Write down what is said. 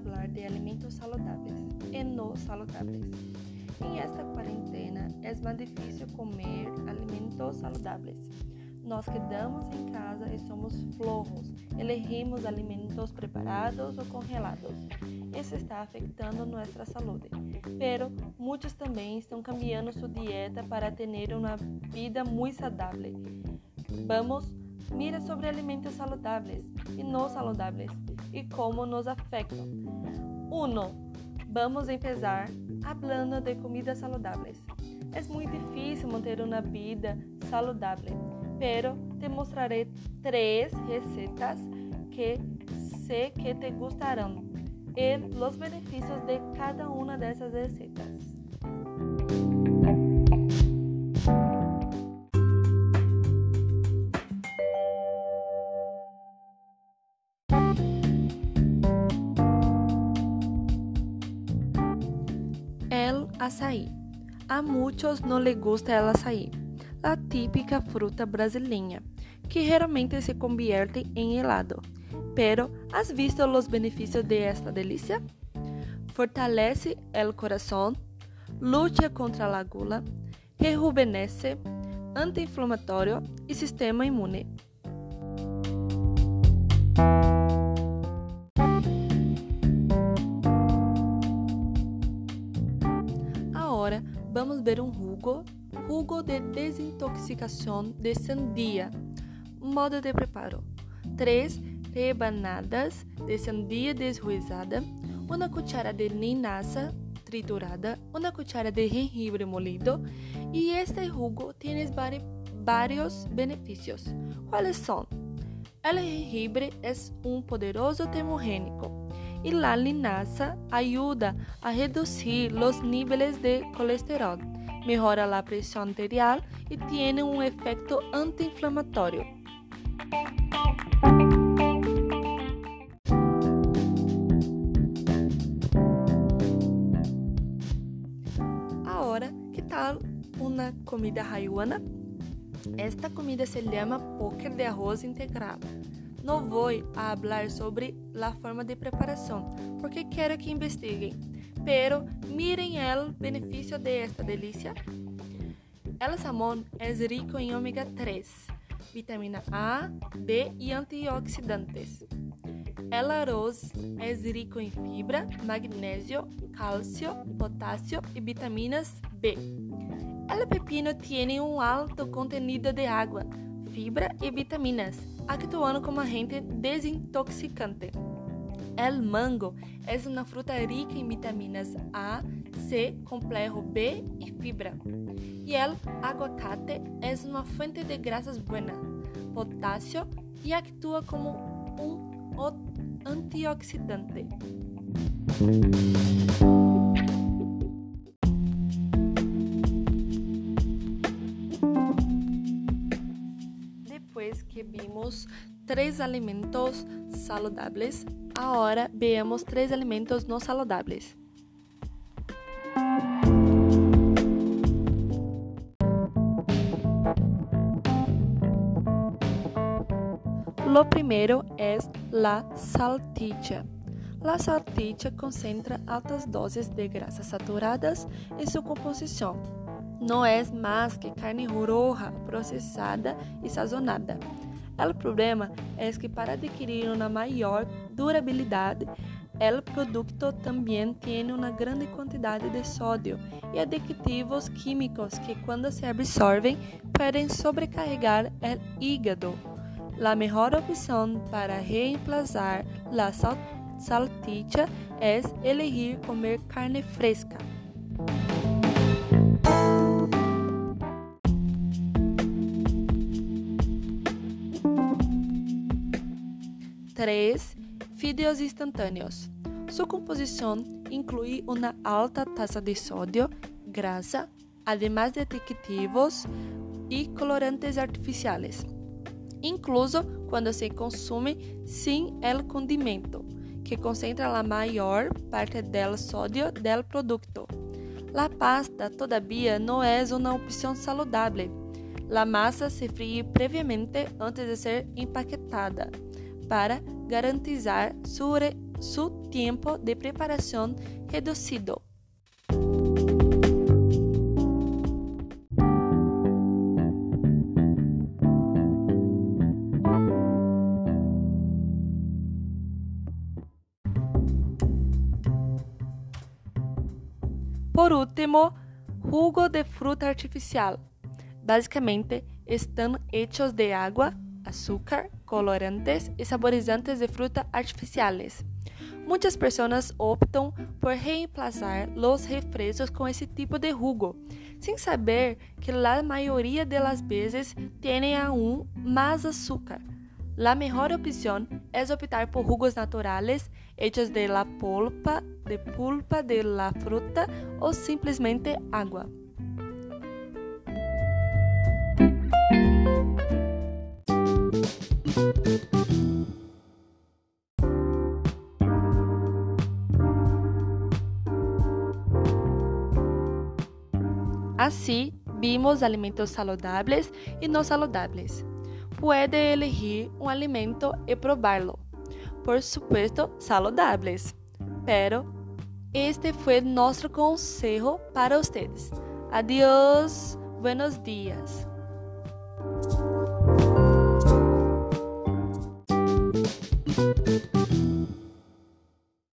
falar de alimentos saludáveis e não saludáveis. Em esta quarentena é mais difícil comer alimentos saludáveis. Nós quedamos em casa e somos flojos, elegimos alimentos preparados ou congelados. Isso está afetando nossa saúde. Pero muitos também estão cambiando sua dieta para ter uma vida muito saudável. Vamos, mira sobre alimentos saludáveis e não saludáveis e como nos afetam. 1. Vamos empezar hablando de comidas saludáveis. É muito difícil manter uma vida saudável pero te mostraré tres recetas que sé que te gustarán y los beneficios de cada una de esas açaí. A muitos não lhe gusta el açaí a típica fruta brasileña, que geralmente se convierte em helado. Pero, ¿has visto os benefícios de esta delícia? Fortalece el corazón, luta contra a gula, rejuvenesce, anti-inflamatório e sistema imune. Agora, vamos ver um jugo jugo de desintoxicação de sandia. Modo de preparo: 3 rebanadas de sandia desruizada, uma cuchara de linaza triturada, uma cuchara de jengibre molido e este jugo tem vários benefícios. Quais são? O jengibre é um poderoso termogênico e a linaza ajuda a reduzir os níveis de colesterol mejora la presión arterial y tiene un efecto antiinflamatorio. Ahora, ¿qué tal una comida hawaiana? Esta comida se llama poker de arroz integral. Não vou a sobre a forma de preparação, porque quero que investiguem pero miren el beneficio de esta delicia. El salmón es rico en omega 3, vitamina A, B y antioxidantes. El arroz es rico en fibra, magnesio, calcio, potasio y vitaminas B. El pepino tiene un alto contenido de agua, fibra y vitaminas, actuando como agente desintoxicante. El mango é uma fruta rica em vitaminas A, C, complexo B e fibra. E el aguacate é uma fonte de grasas buena, potássio e atua como um antioxidante. Depois que vimos três alimentos saludáveis, Agora veamos três alimentos não saludáveis. Lo primeiro é la salchicha. La salchicha concentra altas doses de grasas saturadas em sua composição. Não é mais que carne roja processada e sazonada. O problema é que para adquirir uma maior durabilidade, o produto também tem uma grande quantidade de sódio e aditivos químicos que, quando se absorvem, podem sobrecarregar o hígado. A melhor opção para reemplazar a salchicha é elegir comer carne fresca. 3. Fideos instantâneos. Sua composição inclui uma alta taxa de sódio, grasa, además de aditivos e colorantes artificiais, incluso quando se consome sem el condimento, que concentra a maior parte do sódio do produto. La pasta, todavia, não é uma opção saudável. La massa se frie previamente antes de ser empaquetada para garantizar sua su tiempo de preparación reducido. Por último, jugo de fruta artificial. Basicamente, estão hechos de água, açúcar, colorantes e saborizantes de fruta artificiales. Muitas pessoas optam por reemplazar os refrescos com esse tipo de jugo, sem saber que a maioria das vezes tem aún mais açúcar. La mejor opción es optar por jugos naturales hechos de la pulpa de pulpa de la fruta o simplesmente agua. Assim, vimos alimentos saludables e não saludables. Puede elegir um alimento e probarlo. Por supuesto, saludables. Pero este foi nosso conselho para vocês. Adiós, buenos dias. Música